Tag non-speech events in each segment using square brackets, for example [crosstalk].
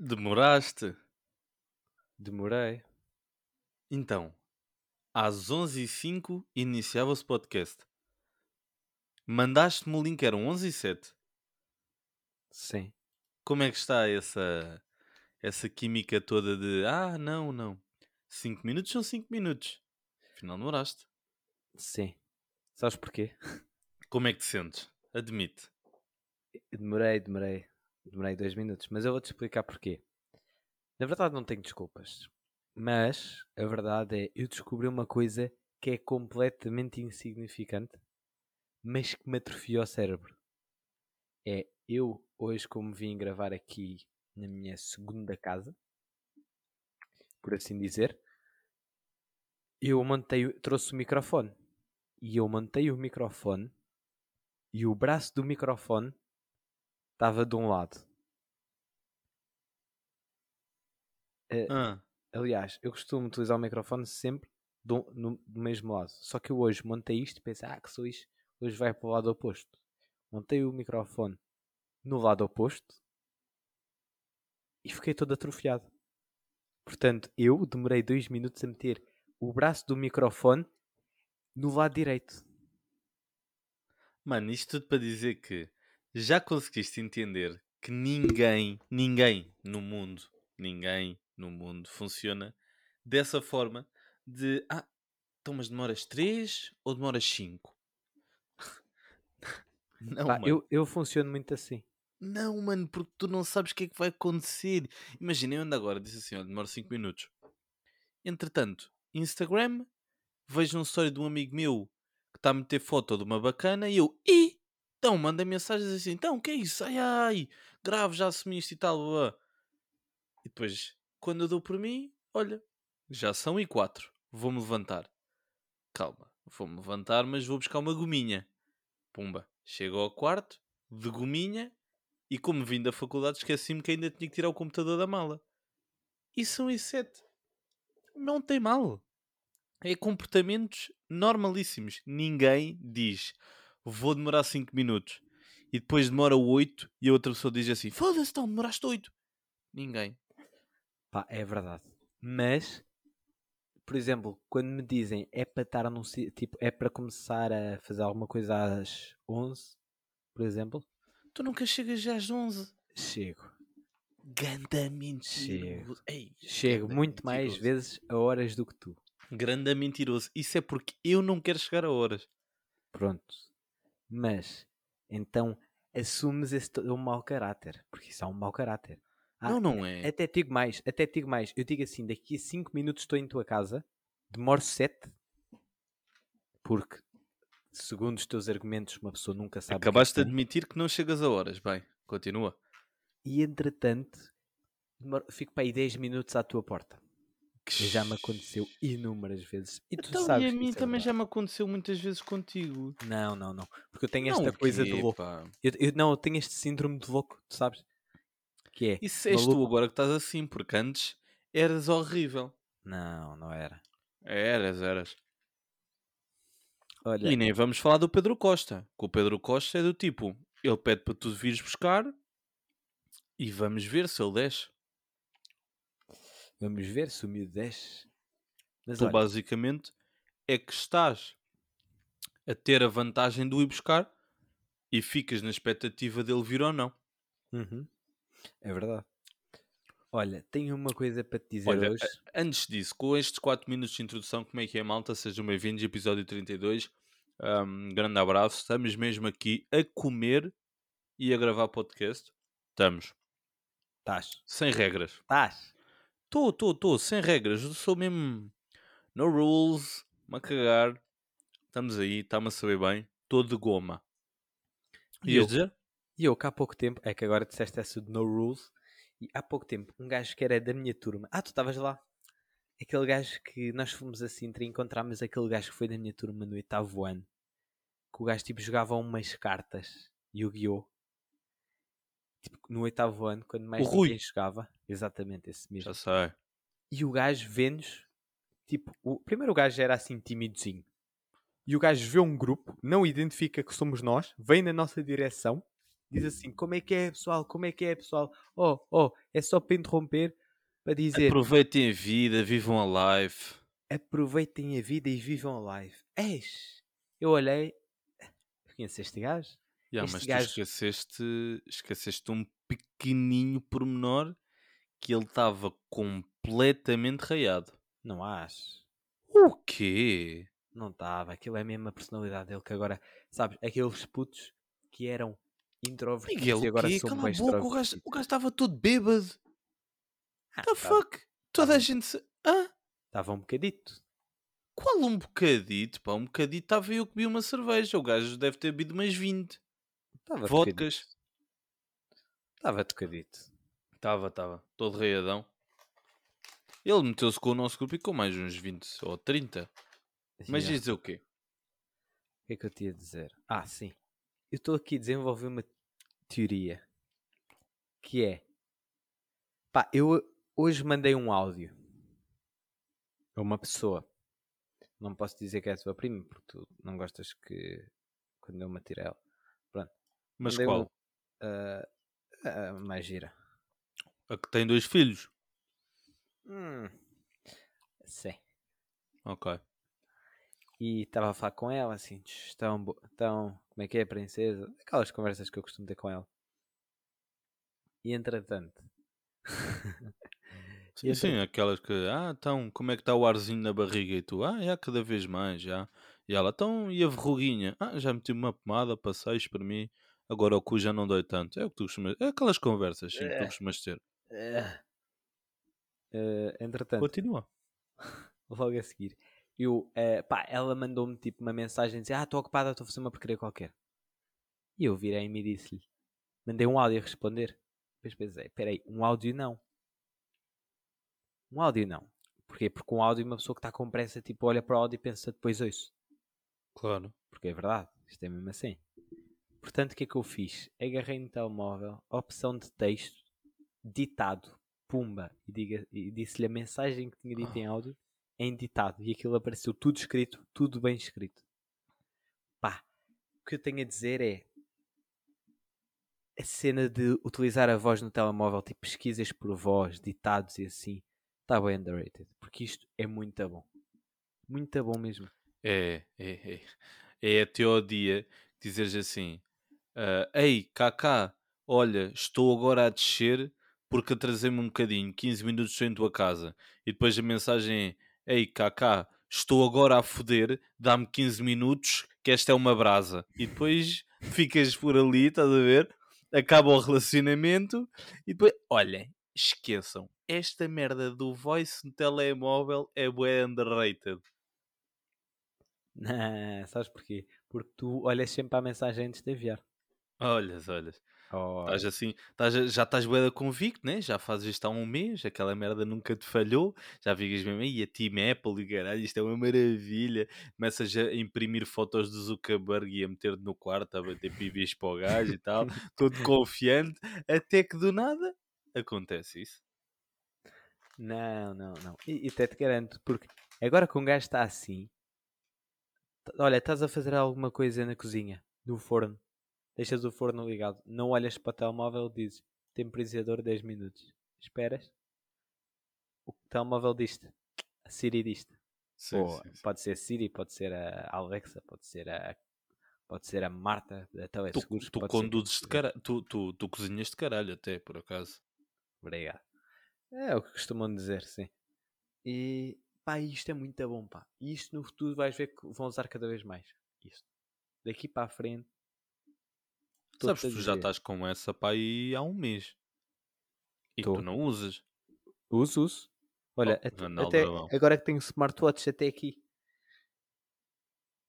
Demoraste? Demorei. Então, às 11h05 iniciava-se o podcast. Mandaste-me o link, eram 11h07. Sim. Como é que está essa, essa química toda de ah, não, não. 5 minutos são 5 minutos. Afinal, demoraste. Sim. Sabes porquê? [laughs] Como é que te sentes? Admite. Demorei, demorei. Demorei dois minutos. Mas eu vou-te explicar porquê. Na verdade, não tenho desculpas. Mas a verdade é, eu descobri uma coisa que é completamente insignificante, mas que me atrofiou o cérebro. É eu, hoje, como vim gravar aqui na minha segunda casa, por assim dizer, eu montei, trouxe o microfone. E eu montei o microfone e o braço do microfone estava de um lado. Eh, Ah, aliás, eu costumo utilizar o microfone sempre do, no- do mesmo lado. Só que eu hoje montei isto e pensei, ah, que sou isto, hoje vai para o lado oposto. Montei o microfone no lado oposto e fiquei todo atrofiado. Portanto, eu demorei dois minutos a meter o braço do microfone no lado direito. mano, isto tudo para dizer que já conseguiste entender que ninguém, ninguém no mundo, ninguém no mundo funciona dessa forma de ah, então mas demoras 3 ou demoras 5? [laughs] Não, Pá, eu, eu funciono muito assim. Não, mano, porque tu não sabes o que é que vai acontecer. Imagina, eu ando agora, disse assim, ó, demora 5 minutos. Entretanto, Instagram, vejo um story de um amigo meu que está a meter foto de uma bacana e eu, e então, manda mensagens assim, então, que é isso? Ai, ai, grave, já assumiste e tal, blá. E depois, quando eu dou por mim, olha, já são e 4, vou-me levantar. Calma, vou-me levantar, mas vou buscar uma gominha. Pumba, chego ao quarto, de gominha, e como vim da faculdade, esqueci-me que ainda tinha que tirar o computador da mala. E são e sete. Não tem mal. É comportamentos normalíssimos. Ninguém diz vou demorar 5 minutos e depois demora 8 e a outra pessoa diz assim foda-se, então demoraste 8. Ninguém. Pá, é verdade. Mas, por exemplo, quando me dizem é para estar si- tipo, é para começar a fazer alguma coisa às 11, por exemplo, Tu nunca chegas já às 11. chego. Ganda mentiroso. Ei, Chego ganda muito mais mentiroso. vezes a horas do que tu. Grande mentiroso. Isso é porque eu não quero chegar a horas. Pronto. Mas, então, assumes esse teu mau caráter. Porque isso é um mau caráter. Ah, não, não é. Até digo mais, até digo mais. Eu digo assim, daqui a 5 minutos estou em tua casa, demoro 7, porque, segundo os teus argumentos, uma pessoa nunca sabe. que é que Acabaste de admitir que não chegas a horas. Bem, continua. E entretanto, fico para aí 10 minutos à tua porta. E já me aconteceu inúmeras vezes. E tu Então, sabes e a que mim é também já me aconteceu muitas vezes contigo. Não, não, não. Porque eu tenho esta coisa de louco. Eu, eu- não, eu tenho este síndrome de louco, tu sabes? Que é. Isso és tu agora que estás assim, porque antes eras horrível. Não, não era. Eras, eras. Olha, E nem vamos falar do Pedro Costa. Que o Pedro Costa é do tipo, ele pede para tu vires buscar e vamos ver se ele desce. vamos ver se o miúdo desce. Mas Tu olha, basicamente é que estás a ter a vantagem de o ir buscar e ficas na expectativa dele vir ou não. Uhum. É verdade. Olha, tenho uma coisa para te dizer Olha, hoje. Antes disso, com estes 4 minutos de introdução, como é que é, malta? Sejam bem-vindos, episódio 32. Um, grande abraço. Estamos mesmo aqui a comer e a gravar podcast. Estamos. Estás. Sem regras. Estás. Estou, estou, estou. Sem regras. Eu sou mesmo... No rules. Me a cagar. Estamos aí. Está-me a saber bem. Estou de goma. E eu? dizer? E eu, que há pouco tempo, é que agora disseste essa de no rules, e há pouco tempo, um gajo que era da minha turma. Ah, tu estavas lá. Aquele gajo que nós fomos assim, entre encontramos aquele gajo que foi da minha turma no oitavo ano. Que o gajo tipo jogava umas cartas, Yu-Gi-Oh! Tipo, no oitavo ano, quando mais O Rui. ninguém jogava. Exatamente, esse mesmo. Já sei. E o gajo vê-nos, tipo, o primeiro o gajo era assim timidozinho. E o gajo vê um grupo, não identifica que somos nós, vem na nossa direção, diz assim: Como é que é, pessoal? Como é que é, pessoal? Oh, oh, é só para interromper, para dizer: Aproveitem a vida, vivam a life. aproveitem a vida e vivam a live. Eis, eu olhei, conheço este gajo? Yeah, Este mas gajo- tu esqueceste, esqueceste um pequenininho pormenor que ele estava completamente raiado. Não acho. O quê? Não estava, aquilo é a mesma personalidade dele que agora, sabes, aqueles putos que eram introvertidos Miguel, e agora o quê? são Cala a mais boca, o gajo extrovertidos. o gajo estava todo bêbado. Ah, The tá- fuck? Toda a tava- gente... Se... Hã? Estava um bocadito. Qual um bocadito? Pá, um bocadito estava eu que bebi uma cerveja. O gajo deve ter bebido umas 20. Estava Vodkas. Estava tocadito. Estava, estava. Todo reiadão. Ele meteu-se com o nosso grupo e com mais uns 20 ou 30. Mas Yeah. dizer o quê? O que é que eu te ia dizer? Ah, sim. Eu estou aqui a desenvolver uma teoria. Que é... Pá, eu hoje mandei um áudio. A uma pessoa. Não posso dizer que é a tua prima, porque tu não gostas que... Quando eu me atire a ela. Mas Mandei qual? um- ah, ah, mais gira. A que tem dois filhos. Hum. Sim. Ok. E estava a falar com ela assim, "Tch, tão, tão, como é que é, princesa? Aquelas conversas que eu costumo ter com ela. E entretanto, [laughs] Sim, E sim, aquelas que, ah, então, como é que está o arzinho na barriga? E tu, ah, já, cada vez mais, já. E ela, então, e a verruguinha? Ah, já meti uma pomada, passei, espremi, agora o cu já não dói tanto. É o que tu costumas, é aquelas conversas, sim, que tu É. costumas ter. eh, eh, entretanto, Continua. [laughs] logo a seguir, eu, eh, pá, ela mandou-me tipo uma mensagem dizer, ah, estou ocupada, estou a fazer uma porcaria qualquer. E eu virei-me e disse-lhe, mandei um áudio a responder. Depois pensei, peraí, um áudio não. Um áudio não. Porquê? Porque um áudio, uma pessoa que está com pressa, tipo, olha para o áudio e pensa depois ouço. Claro. Porque é verdade, isto é mesmo assim. Portanto, o que é que eu fiz? Agarrei no telemóvel, opção de texto, ditado, pumba, e, e disse-lhe a mensagem que tinha dito em áudio em ditado. E aquilo apareceu tudo escrito, tudo bem escrito. Pá, o que eu tenho a dizer é a cena de utilizar a voz no telemóvel, tipo pesquisas por voz, ditados e assim, está bem underrated. Porque isto é muito bom. Muito bom mesmo. É, é, é. É até ao dia dizeres assim: ah, Ei, Kaká, olha, estou agora a descer porque atrasei-me um bocadinho, 15 minutos estou em tua casa. E depois a mensagem é: Ei, Kaká, estou agora a foder, dá-me 15 minutos que esta é uma brasa. E depois [laughs] ficas por ali, estás a ver? Acaba o relacionamento e depois, olhem, esqueçam, esta merda do voice no telemóvel é bué underrated. Não, [laughs] sabes porquê? Porque tu olhas sempre à mensagem antes de enviar. Olhas, olhas. Oh, Estás assim, estás já estás bué da convicto, né? Já fazes isto há um mês, aquela merda nunca te falhou, já ficas mesmo aí a Team Apple e caralho, isto é uma maravilha. Começas a imprimir fotos do Zuckerberg e a meter no quarto, a bater pibis para o gajo e tal, [laughs] todo confiante, até que do nada acontece isso. Não, não, não. E, e até te garanto, porque agora que um gajo está assim, olha, estás a fazer alguma coisa na cozinha, no forno, deixas o forno ligado, não olhas para o telemóvel e dizes temporizador 10 minutos. Esperas? O telemóvel diz-te, a Siri diz-te. Pode ser a Siri, pode ser a Alexa, pode ser a pode ser a Marta da Tu, Teleseguros. tu ser quem conduzes de quiser. caralho, tu, tu, tu cozinhas de caralho até, por acaso. Obrigado. É o que costumam dizer, sim. E pá, isto é muito bom, pá. E isto no futuro vais ver que vão usar cada vez mais. Isto. Daqui para a frente. Sabes, estou-te a tu já estás com essa pá aí há um mês. E Tô. tu não usas. Uso, uso. Olha, Oh, até, até- agora que tenho smartwatch até aqui.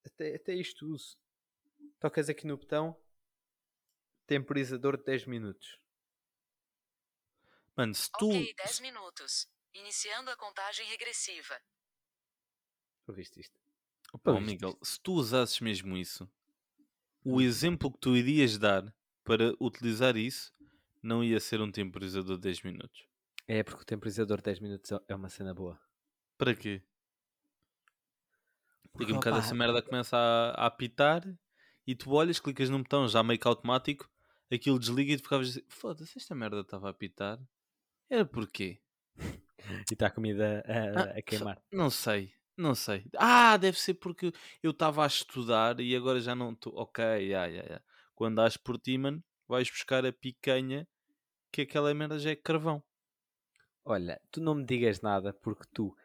Até, até isto uso. Tocas aqui no botão. Temporizador de 10 minutos. Mano, se tu. Ok, 10 minutos. Iniciando a contagem regressiva. Ouviste isto? Opa, ó, Ouviste Miguel, se tu usasses mesmo isso, o exemplo que tu irias dar para utilizar isso não ia ser um temporizador de 10 minutos. É porque o temporizador de 10 minutos é- é uma cena boa. Para quê? Daqui um bocado essa merda começa a, a apitar e tu olhas, clicas num botão já meio que automático, aquilo desliga e tu ficavas assim, foda-se, esta merda estava a apitar. Era porquê? [laughs] E está a comida a, Ah, a queimar. Não sei, não sei. Ah, deve ser porque eu estava a estudar e agora já não estou. Ok, ya, ya, ya. Quando dás por ti, mano, vais buscar a picanha que aquela merda já é carvão. Olha, tu não me digas nada porque tu,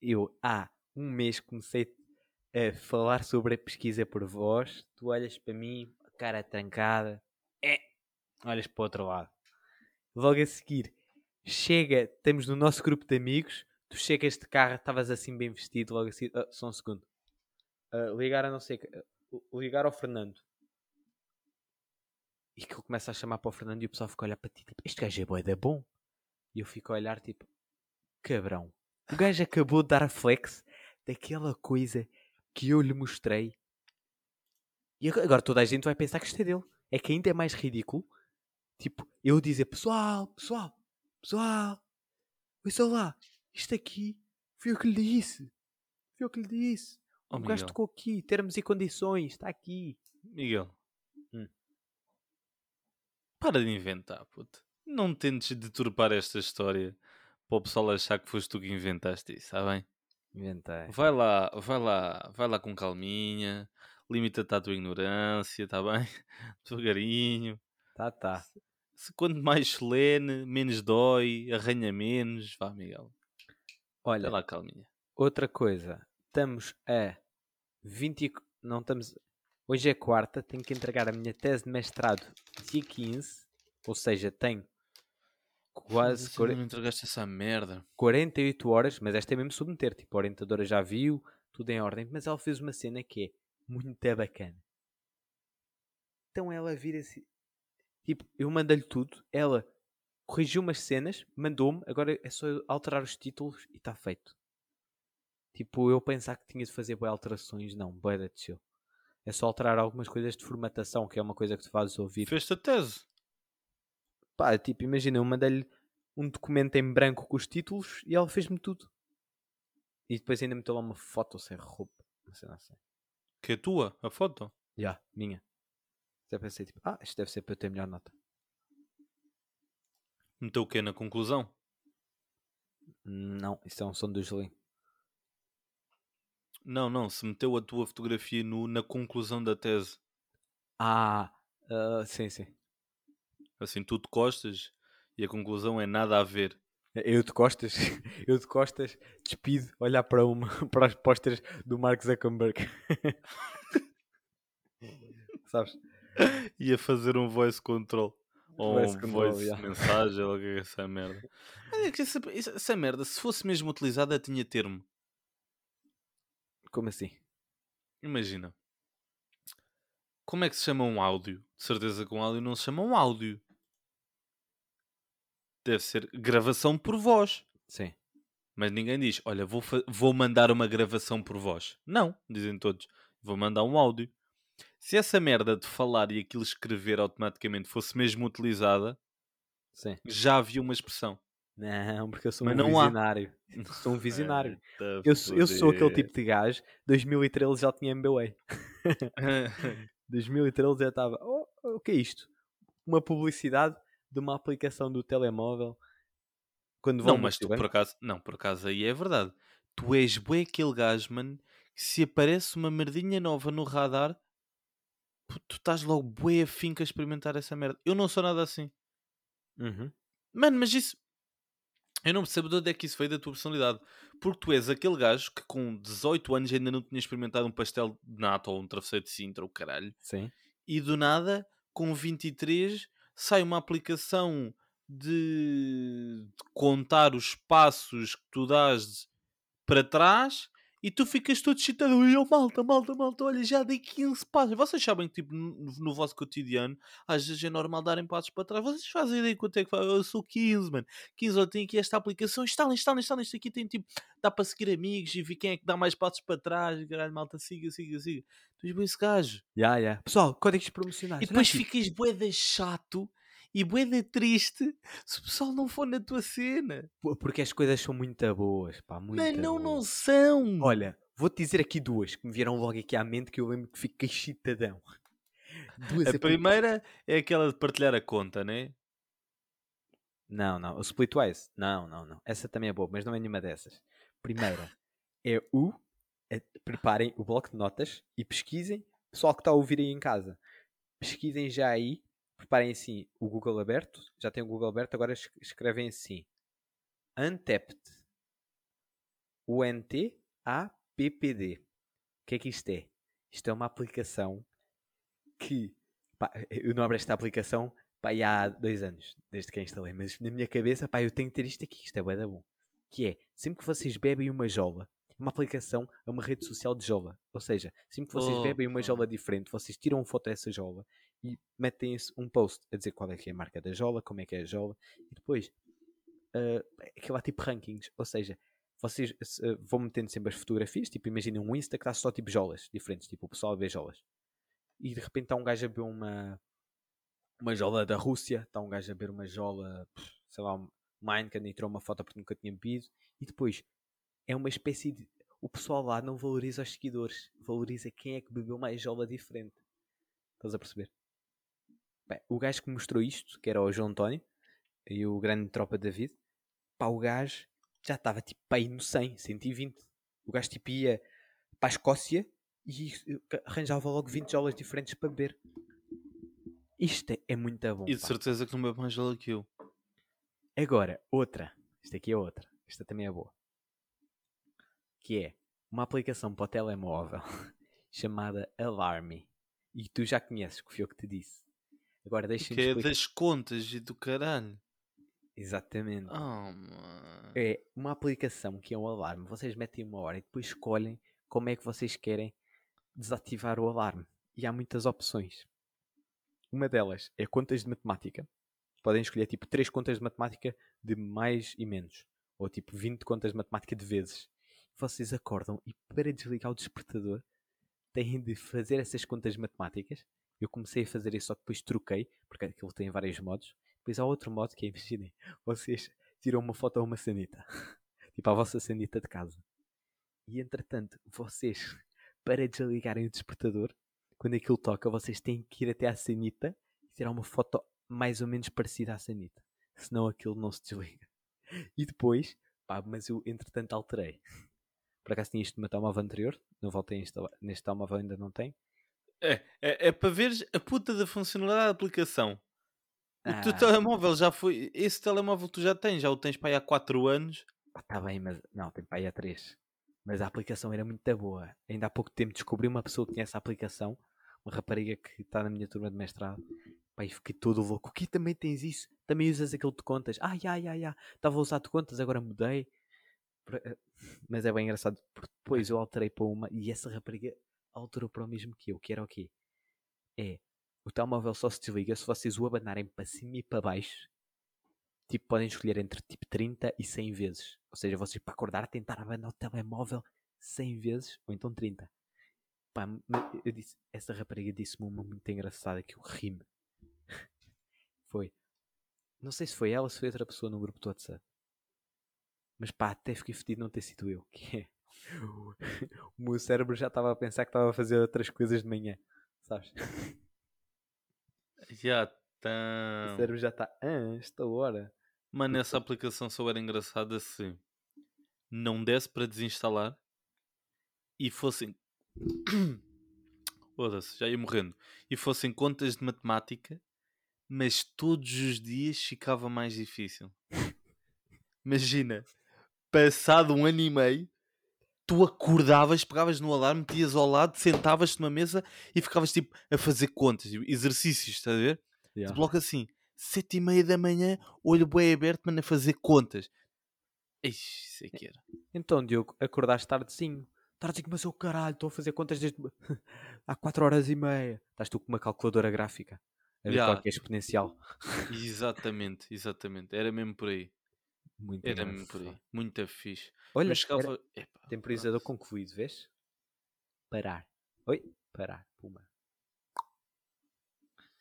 eu há um mês comecei a falar sobre a pesquisa por voz, tu olhas para mim, cara trancada, é, olhas para o outro lado. Logo a seguir, chega, estamos no nosso grupo de amigos, tu chegas de carro, estavas assim bem vestido, logo assim, ah, só um segundo. Ah, ligar a não sei, ah, ligar ao Fernando. E que eu começo a chamar para o Fernando e o pessoal fica a olhar para ti, tipo, este gajo é bué da bom. E eu fico a olhar tipo, cabrão. O gajo acabou de dar a flex daquela coisa que eu lhe mostrei. E ag- agora toda a gente vai pensar que isto é dele. É que ainda é mais ridículo. Tipo, eu dizer, pessoal, pessoal, pessoal, ouça lá, isto aqui foi o que lhe disse. Foi o que lhe disse. Oh, o gajo Miguel. tocou aqui, termos e condições, está aqui. Miguel. Hum. Para de inventar, puto. Não tentes deturpar esta história para o pessoal achar que foste tu que inventaste isso, está bem? Inventei. Vai lá, vai lá, vai lá com calminha, limita-te à tua ignorância, está bem? [laughs] Devagarinho. Tá, tá. Se quanto mais solene, menos dói, arranha menos. Vá, Miguel. Olha, lá, calminha. Outra coisa, estamos a 20. e- Não estamos. Hoje é quarta, tenho que entregar a minha tese de mestrado dia 15, ou seja, tenho quase quar- ainda me entregaste essa merda. 48 horas, mas esta é mesmo submeter. Tipo, a orientadora já viu, tudo em ordem, mas ela fez uma cena que é muito bacana. Então ela vira-se. Tipo, eu mandei-lhe tudo, ela corrigiu umas cenas, mandou-me, agora é só alterar os títulos e está feito. Tipo, eu pensar que tinha de fazer boas alterações, não, boa da chill. É só alterar algumas coisas de formatação, que é uma coisa que tu fazes ouvir. Fez-te a tese. Pá, tipo, imagina, eu mandei-lhe um documento em branco com os títulos e ela fez-me tudo. E depois ainda meteu lá uma foto sem roupa. Não sei, não sei. Que é tua, a foto. Já, minha. Até pensei, tipo, ah, isto deve ser para eu ter melhor nota. Meteu o quê na conclusão? Não, isso é um som do Julinho. Não, não, se meteu a tua fotografia no, na conclusão da tese. Ah, ah, sim, sim. Assim, tu te costas e a conclusão é nada a ver. Eu de costas, [laughs] eu de costas, despido, olhar para uma, [laughs] para as posters do Mark Zuckerberg. [laughs] Sabes? E a fazer um voice control. Ou um voice yeah. mensagem, ou o que é essa merda. Olha que essa, essa- merda, se fosse mesmo utilizada, tinha termo. Como assim? Imagina. Como é que se chama um áudio? De certeza que um áudio não se chama um áudio. Deve ser gravação por voz. Sim. Mas ninguém diz, olha, vou, vou mandar uma gravação por voz. Não, dizem todos, vou mandar um áudio. Se essa merda de falar e aquilo escrever automaticamente fosse mesmo utilizada, Sim. já havia uma expressão. Não, porque eu sou Mas um visionário. [laughs] Sou um visionário. [laughs] Eu, sou- eu sou aquele tipo de gajo. 2013 já tinha MBA. 2013 já estava. Oh, o que é isto? Uma publicidade de uma aplicação do telemóvel. Quando vão não, mas tu por bem. acaso, não, por acaso aí é verdade. Tu és bué aquele gajo, mano, que se aparece uma merdinha nova no radar, pu- tu estás logo bué afim a experimentar essa merda. Eu não sou nada assim. Uhum. Mano, mas isso. Eu não percebo de onde é que isso veio da tua personalidade. Porque tu és aquele gajo que com 18 anos ainda não tinha experimentado um pastel de nata ou um travesseiro de Sintra, ou caralho. Sim. E do nada, com 23, sai uma aplicação de, de contar os passos que tu dás para trás e tu ficas todo excitado. Oi, oh, malta, malta, malta, olha, já dei 15 passos. Vocês sabem que, tipo, no, no vosso cotidiano, às vezes é normal darem passos para trás. Vocês fazem ideia quanto é que faz? Eu sou 15, mano. 15, eu tenho aqui esta aplicação. Instalem, instalem, instalem. Isto aqui tem, tipo, dá para seguir amigos e ver quem é que dá mais passos para trás. Caralho, malta, siga, siga, siga. Tu és bem esse gajo. Já, já. Pessoal, códigos promocionais. E Olha depois aqui. ficas boeda chato E boeda triste se o pessoal não for na tua cena. Porque as coisas são muito boas, pá, muito Mas não, não boas. são. Olha, vou-te dizer aqui duas que me vieram logo aqui à mente que eu lembro que fiquei chitadão. Duas a apli- primeira é aquela de partilhar a conta, né? Não, não. O Splitwise? Não, não, não. Essa também é boa, mas não é nenhuma dessas. Primeira é o. é- preparem o bloco de notas e pesquisem. Pessoal que está a ouvir aí em casa, pesquisem já aí. Preparem assim o Google aberto. Já tem o Google aberto, agora es- escrevem assim: Untapped. U-N-T-A-P-P-D. O que é que isto é? Isto é uma aplicação que. pá, eu não abro esta aplicação pá, há dois anos, desde que a instalei, mas na minha cabeça, pá, eu tenho que ter isto aqui, isto é bué da bom. Que é, sempre que vocês bebem uma jola, uma aplicação é uma rede social de jola. Ou seja, sempre que vocês bebem uma jola diferente, vocês tiram uma foto dessa jola e metem um post a dizer qual é que é a marca da jola, como é que é a jola, e depois uh, aquilo há tipo rankings, ou seja, vocês uh, vão metendo sempre as fotografias, tipo imaginem um Insta que está só tipo jolas diferentes, tipo o pessoal a ver jolas. E de repente está um gajo a ver uma uma jola da Rússia, está um gajo a ver uma jola, sei lá, um Minecraft e tirou uma foto porque nunca tinha bebido, e depois é uma espécie de. O pessoal lá não valoriza os seguidores, valoriza quem é que bebeu mais jola diferente. Estás a perceber? Bem, o gajo que mostrou isto, que era o João António e o grande tropa David, pá, o gajo já estava tipo aí no 100, 120. O gajo tipo ia para a Escócia e eh, arranjava logo 20 jolas diferentes para beber. Isto é, é muito bom. E de pá. certeza que não bebe mais gelo que eu. Agora, outra. Esta aqui é outra. Esta também é boa. Que é uma aplicação para o telemóvel [laughs] chamada Alarme. E tu já conheces, que foi eu que te disse. Agora deixa-me Que é das contas e do caralho. Exatamente. Oh. É uma aplicação que é um alarme. Vocês metem uma hora e depois escolhem como é que vocês querem desativar o alarme. E há muitas opções. Uma delas é contas de matemática. Podem escolher tipo 3 contas de matemática de mais e menos. Ou tipo 20 contas de matemática de vezes. Vocês acordam e para desligar o despertador têm de fazer essas contas matemáticas. Eu comecei a fazer isso, só que depois troquei, porque aquilo tem vários modos. Depois há outro modo que é, imaginem, [laughs] vocês tiram uma foto a uma sanita. [laughs] tipo a vossa sanita de casa. E entretanto, vocês, [laughs] para desligarem o despertador, quando aquilo toca, vocês têm que ir até à sanita e tirar uma foto mais ou menos parecida à sanita. Senão aquilo não se desliga. E depois, pá, mas eu entretanto alterei. Por acaso tinha isto meu telemóvel anterior, não voltei a instalar. Neste telemóvel ainda não tem. É, é, é para veres a puta da funcionalidade da aplicação. O teu Ah. telemóvel já foi. Esse telemóvel tu já tens, já o tens para aí há 4 anos. Pá, tá bem, mas não, tem para aí a 3. Mas a aplicação era muito boa. Ainda há pouco tempo descobri uma pessoa que tinha essa aplicação, uma rapariga que está na minha turma de mestrado. E fiquei todo louco. O que também tens isso? Também usas aquele de contas? Ai, ai, ai, ai. Estava a usar de contas, agora mudei. Eh, Mas é bem engraçado, porque depois eu alterei para uma e essa rapariga alterou para o mesmo que eu, que era o quê? É, o telemóvel só se desliga se vocês o abanarem para cima e para baixo tipo, podem escolher entre tipo 30 e 100 vezes. Ou seja, vocês para acordar tentar abanar o telemóvel 100 vezes, ou então 30. Pá, eu disse, essa rapariga disse-me uma muito engraçada que eu ri-me. [laughs] Foi. Não sei se foi ela ou se foi outra pessoa no grupo do WhatsApp. Mas pá, até fiquei fedido não ter sido eu. Que é. [laughs] O meu cérebro já estava a pensar que estava a fazer outras coisas de manhã. Sabes? [laughs] Já O tá. cérebro já está. Ah, esta hora. Mano, essa aplicação só era engraçada se não desse para desinstalar e fossem. [coughs] Foda-se, já ia morrendo. E fossem contas de matemática, mas todos os dias ficava mais difícil. [laughs] Imagina, passado um ano e meio, tu acordavas, pegavas no alarme, metias ao lado, sentavas-te numa mesa e ficavas tipo a fazer contas, exercícios, estás a ver? Yeah. De bloco assim, sete e meia da manhã, olho bem aberto, mano, a fazer contas. Ixi, isso é que era. Então, Diogo, acordaste tardezinho. Tardezinho, mas eu caralho, estou a fazer contas desde [laughs] há 4 horas e meia. Estás tu com uma calculadora gráfica. A ver Ya. qual que é exponencial. Exatamente, exatamente. Era mesmo por aí. Muito Era mesmo por aí. Muito fixe. Olha, Mas chegava... era temporizador concluído, vês? Parar. Oi? Parar. Puma.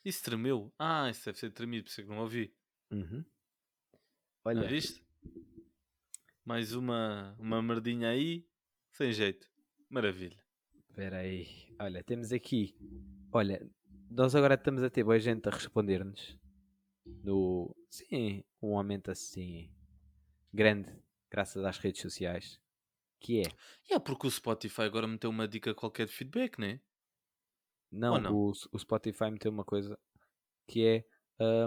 Isso tremeu. Ah, isso deve ser tremido, por isso é que não ouvi. Uhum. Não Olha, viste? Mais uma, uma merdinha aí, sem jeito. Maravilha. espera aí. Olha, temos aqui. Olha, nós agora estamos a ter boa gente a responder-nos. No... Sim, um aumento assim grande, graças às redes sociais. Que é, E é porque o Spotify agora meteu uma dica qualquer de feedback, né? não, não? O, o Spotify meteu uma coisa que é,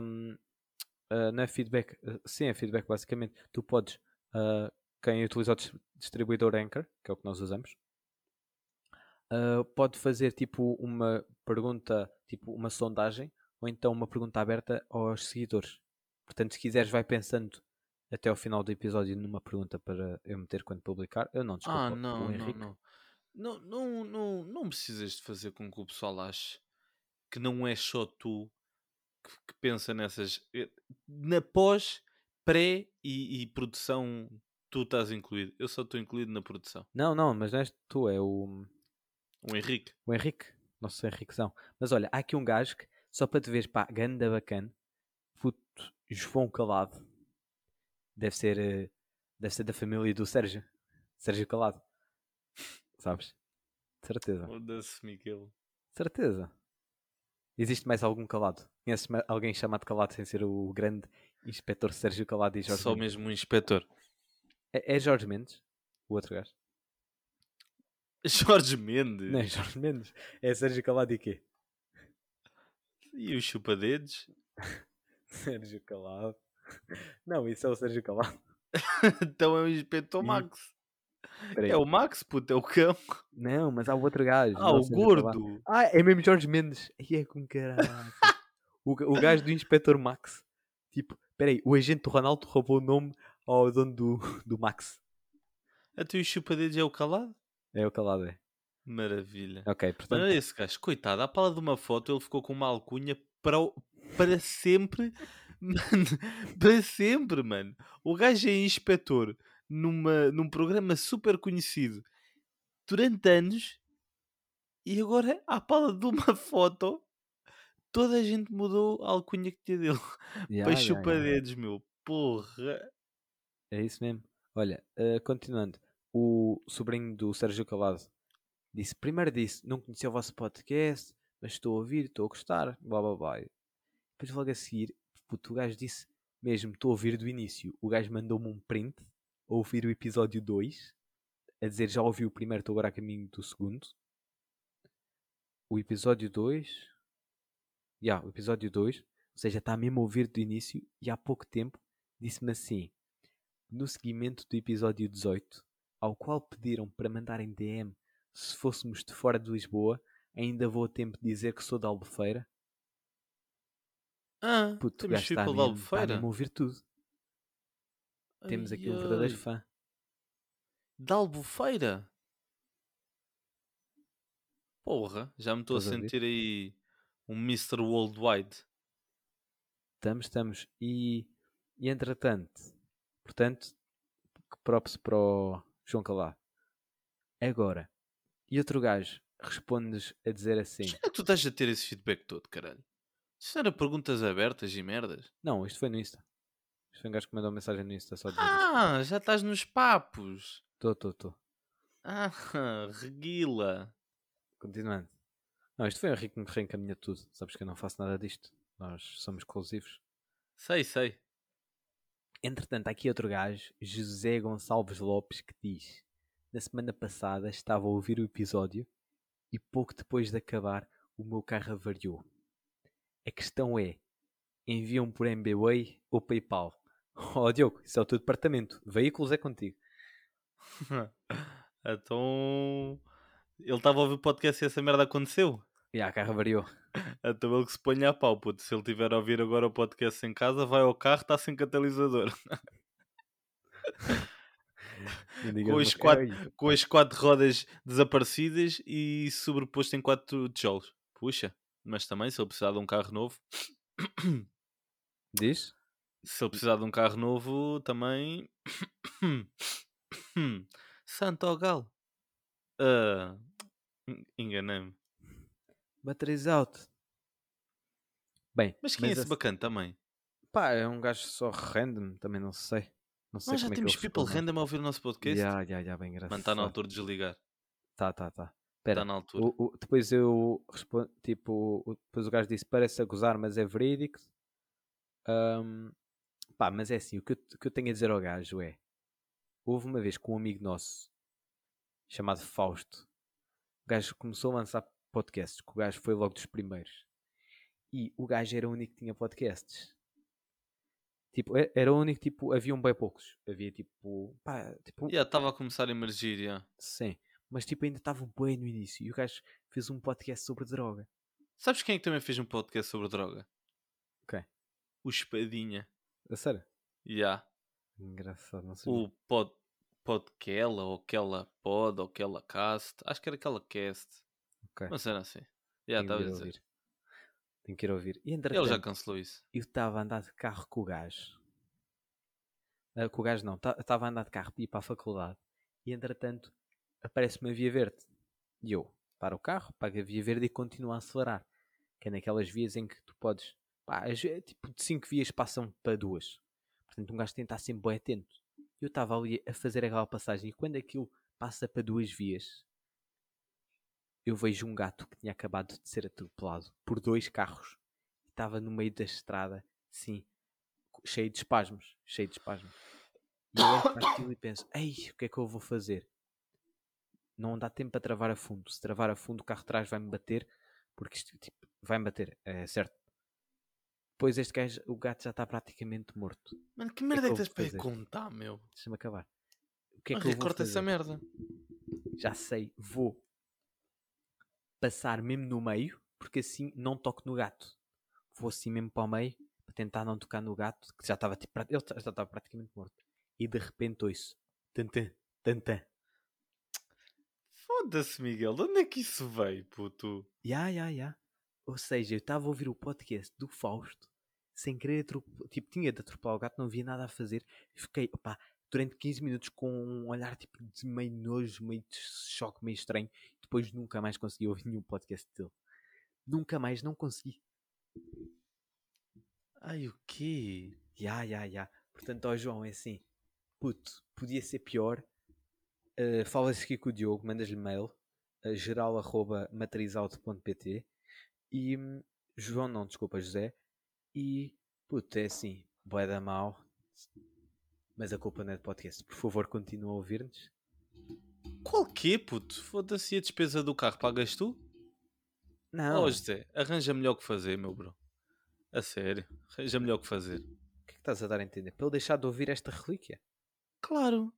hum, ah, não é feedback, ah, sim, é feedback basicamente. Tu podes, ah, quem utiliza o dis- distribuidor Anchor, que é o que nós usamos, ah, pode fazer tipo uma pergunta, tipo uma sondagem, ou então uma pergunta aberta aos seguidores. Portanto, se quiseres, vai pensando até ao final do episódio numa pergunta para eu meter quando publicar. Eu não, desculpa, ah, não, não, Henrique. não. Não, não, não, não precisas de fazer com que o pessoal ache que não é só tu que, que pensa nessas. eh, Na pós, pré e, e produção, tu estás incluído. Eu só estou incluído na produção. Não, não, mas não és tu, é o, O Henrique. o Henrique, nosso Henriquezão. Mas olha, há aqui um gajo que, só para te veres, pá, ganda bacana, puto, João Calado, deve ser, eh, deve ser da família do Sérgio, Sérgio Calado, sabes? Certeza, Foda-se, Miguel. certeza. Existe mais algum calado? Conheces alguém chamado Calado sem ser o grande inspetor Sérgio Calado e Jorge Só Mendes? mesmo um inspetor. É, é Jorge Mendes, o outro gajo? [laughs] Jorge Mendes. Não é Jorge Mendes, é Sérgio Calado e quê? E os chupadedos. [laughs] Sérgio Calado. Não, isso é o Sérgio Calado. então é o inspetor Max. Peraí. É o Max, puto, é o cão. Não, mas há o outro gajo. Ah, não o Sérgio gordo. Ah, é mesmo Jorge Mendes. Aí é com caralho. o, o gajo do Inspetor Max. Tipo, peraí, o agente do Ronaldo roubou o nome ao dono do, do Max. Até os chupadedos é o calado? É o calado, é. Maravilha. Ok, portanto. olha esse gajo, coitado, à pala de uma foto ele ficou com uma alcunha para, o- para sempre, mano, [laughs] para sempre, mano. O gajo é inspetor numa, num programa super conhecido durante anos e agora, à pala de uma [laughs] foto, toda a gente mudou a alcunha que tinha dele [laughs] Ya, para ya, ya, ya. chupadedos, meu. Porra. É isso mesmo. Olha, eh, continuando. O sobrinho do Sérgio Calado disse: primeiro disse, não conhecia o vosso podcast, mas estou a ouvir, estou a gostar, blá blá blá. Depois logo a seguir, puto, o gajo disse mesmo, estou a ouvir do início. O gajo mandou-me um print a ouvir o episódio 2, a dizer já ouvi o primeiro, estou agora a caminho do segundo. O episódio 2. Já, o episódio 2. Ou seja, está mesmo a ouvir do início e há pouco tempo disse-me assim: no seguimento do episódio 18, ao qual pediram para mandarem DM se fôssemos de fora de Lisboa, ainda vou a tempo de dizer que sou da Albufeira. Ah, Puto, temos está da está Albufeira. mesmo a ouvir tudo. Temos aqui um Ai, verdadeiro ai. fã. Da Albufeira? Porra, já me estou a Estás a sentir aí um Mr. Worldwide. Estamos, estamos. E, e entretanto, portanto, que props para o João Calá. Agora, e outro gajo respondes a dizer assim: Onde é que tu estás a ter esse feedback todo, caralho? Não era perguntas abertas e merdas? Não, isto foi no Insta. Isto foi um gajo que mandou mensagem no Insta só isto. Ah, já estás nos papos. Estou, estou, estou. Ah, [laughs] reguila. Continuando. Não, isto foi o Henrique que me reencaminha tudo. Sabes que eu não faço nada disto. Nós somos exclusivos. Sei, sei. Entretanto, há aqui outro gajo, José Gonçalves Lopes, que diz: Na semana passada estava a ouvir o episódio e pouco depois de acabar o meu carro avariou. A questão é: enviam por MBWay ou PayPal? [laughs] Oh, Diogo, isso é o teu departamento. Veículos é contigo. [laughs] então. Ele estava a ouvir o podcast e essa merda aconteceu? E a carro avariou. [laughs] Então ele que se ponha a pau, puto. Se ele tiver a ouvir agora o podcast em casa, vai ao carro, está sem catalisador. Com os quatro- coisa. Com as quatro rodas desaparecidas e sobreposto em quatro tijolos. Puxa, mas também se ele precisar de um carro novo. Diz? Se ele precisar de um carro novo, também. Santo galo. Ah, en- Enganei-me. Batteries out. Bem, Mas quem é esse a- bacana também? Pá, é um gajo só random, também não sei. Não sei Nós já é temos people random a ouvir o nosso podcast. Ya, ya, ya, bem engraçado. Mano, está na altura de desligar. Tá, tá, tá. Está Espera, na altura. o- o- depois eu respondo, tipo, o- depois o gajo disse, parece a gozar, mas é verídico. Ahm, pá, mas é assim, o que, eu, que eu tenho a dizer ao gajo é, houve uma vez com um amigo nosso, chamado Fausto, o gajo começou a lançar podcasts, que o gajo foi logo dos primeiros. E o gajo era o único que tinha podcasts. Tipo, era o único, tipo, haviam bem poucos. Havia tipo, pá, tipo, Já estava a começar a emergir, já. sim. Mas tipo, ainda estavam bem no início. E o gajo fez um podcast sobre droga. Sabes quem é que também fez um podcast sobre droga? Quem? O Espadinha. A sério? Já. Engraçado, não sei. O pod, Podquela, ou aquela Pod, ou aquela Cast. Acho que era aquela Cast. Ok. Não sei, não sei. Já estava que a ir dizer. ouvir. Tenho que ir ouvir. E Ele já cancelou isso. eu estava a andar de carro com o gajo. Ah, com o gajo não, estava a andar de carro para ir para a faculdade. E entretanto, aparece-me a via verde. E eu paro o carro, pago a via verde e continuo a acelerar. Que é naquelas vias em que tu podes. Pá, tipo de 5 vias passam para duas. Portanto, um gajo tem que estar sempre bem atento. Eu estava ali a fazer aquela passagem e quando aquilo passa para duas vias, eu vejo um gato que tinha acabado de ser atropelado por dois carros. Estava no meio da estrada, sim, cheio de espasmos, cheio de espasmos. E eu olho para aquilo e penso, ei, o que é que eu vou fazer? Não dá tempo para travar a fundo. Se travar a fundo, o carro de trás vai-me bater, porque isto tipo, vai-me bater, é certo. Depois este gajo, o gato já está praticamente morto. Mano, que merda é que que tens para fazer? contar, meu? Deixa-me acabar. O que é Mas que eu essa merda. já sei, vou passar mesmo no meio, porque assim não toco no gato. Vou assim mesmo para o meio, para tentar não tocar no gato, que já estava tipo, ele já estava praticamente morto. E de repente ouço, tantã, tantã. Foda-se, Miguel. De onde é que isso veio, puto? Ya, ya, ya. Ou seja, eu estava a ouvir o podcast do Fausto, sem querer atropelar, tipo, tinha de atropelar o gato, não havia nada a fazer. Fiquei, opá, durante 15 minutos com um olhar tipo de meio nojo, meio de choque, meio estranho. Depois nunca mais consegui ouvir nenhum podcast dele. Nunca mais, não consegui. Ai, o quê? Ya, ya, ya. Portanto, ó João, é assim, puto, podia ser pior. Uh, Falas aqui com o Diogo, mandas-lhe mail, uh, geral.matrizauto.pt e hum, João, não, desculpa, José. E puto, é assim, boé da mal, mas a culpa não é de podcast. Por favor, continua a ouvir-nos. Qual quê, puto? Foda-se a despesa do carro pagas tu? Não, Oh, José, arranja melhor o que fazer, meu bro. A sério, arranja melhor o que fazer. o que é que estás a dar a entender? Para ele deixar de ouvir esta relíquia? Claro.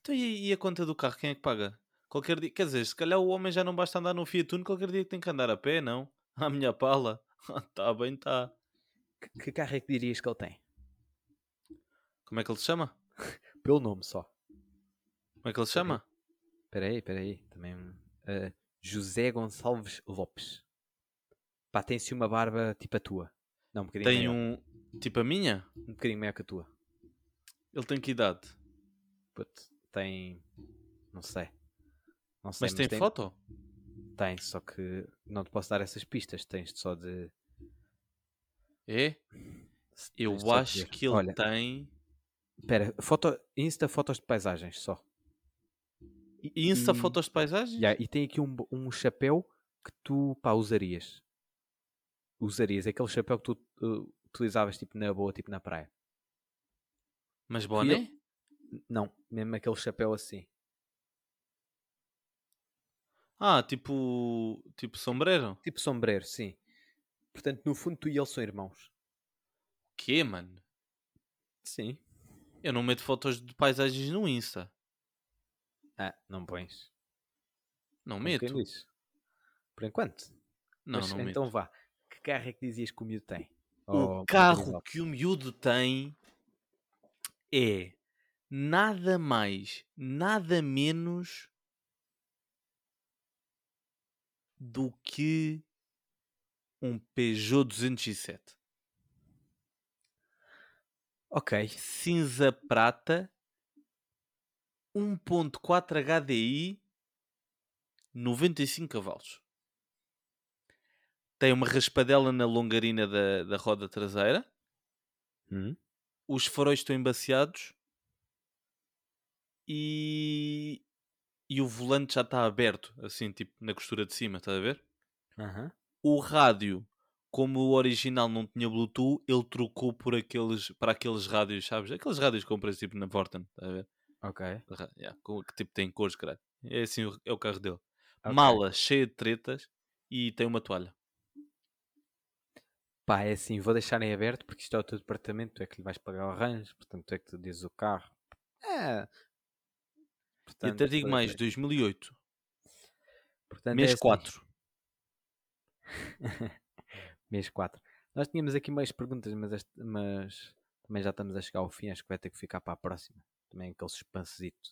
Então e, e a conta do carro, quem é que paga? Qualquer dia, quer dizer, se calhar o homem já não basta andar no Fiat Uno, qualquer dia que tem que andar a pé, não? [laughs] A minha pala. [laughs] tá bem, tá. Que, que carro é que dirias que ele tem? Como é que ele se chama? [laughs] Pelo nome só. Como é que ele se chama? Espera aí, espera aí. Também, uh, José Gonçalves Lopes. Pá, tem-se uma barba tipo a tua. Não, um bocadinho Tem maior. um. Tipo a minha? Um bocadinho maior que a tua. Ele tem que idade? Puto, tem... Não sei. Não sei, Mas tem foto? Tem, só que não te posso dar essas pistas. Tens só de... É? Eu tens acho que ele Olha, tem. Espera, foto... Insta fotos de paisagens só. Insta e- fotos de paisagens? Ya, e tem aqui um, um chapéu que tu, pá, usarias. Usarias. Aquele chapéu que tu uh, utilizavas, tipo, na boa, tipo, na praia. Mas boné? Não, mesmo aquele chapéu assim. Ah, tipo. Tipo sombreiro? Tipo sombreiro, sim. Portanto, no fundo, tu e ele são irmãos. O quê, mano? Sim. Eu não meto fotos de paisagens no Insta. Ah, não pões. Não Como meto. Por enquanto. Não, Mas não então meto. vá. Que carro é que dizias que o miúdo tem? O Oh, carro que o miúdo tem é nada mais, nada menos do que um Peugeot 207. Ok. Cinza prata, 1.4 HDI, 95 cavalos. tem uma raspadela na longarina da, da roda traseira, Hum? os faróis estão embaciados e, e o volante já está aberto, assim, tipo na costura de cima, estás a ver? Aham. O rádio, como o original não tinha Bluetooth, ele trocou por aqueles, para aqueles rádios, sabes? Aqueles rádios que compras tipo na Vorten, estás a ver? Ok. Yeah, que tipo tem cores, caralho. É assim, é o carro dele. ok. Mala cheia de tretas e tem uma toalha. Pá, é assim, vou deixar em aberto porque isto é o teu departamento, tu é que lhe vais pagar o arranjo, portanto tu é que tu dizes o carro. É. e Portanto, até digo mais, deixar- 2008, portanto, é mês assim. 4. [laughs] mês 4. Nós tínhamos aqui mais perguntas, mas, este- mas também já estamos a chegar ao fim, acho que vai ter que ficar para a próxima. Também aquele suspansezito.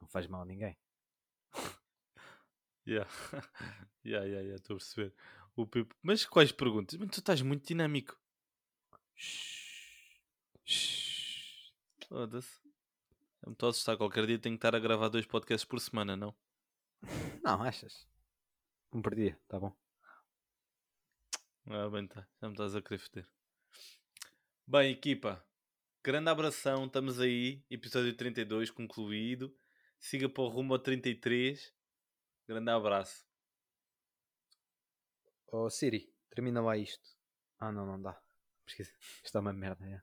Não faz mal a ninguém. [laughs] Yeah. [laughs] yeah, yeah, yeah, estou a perceber. O Pipo- Mas quais perguntas? Mas tu estás muito dinâmico. Foda-se. Eu me estou a assustar. Qualquer dia tenho que estar a gravar dois podcasts por semana, não? [laughs] Não, achas? Um por dia, tá bom. Ah, bem, tá. Já me estás a querer foder. Bem, equipa. Grande abração. Estamos aí. Episódio 32 concluído. Siga para o rumo ao 33. Grande abraço. Oh Siri, termina lá isto. Ah não, não dá. Isto é uma merda, é.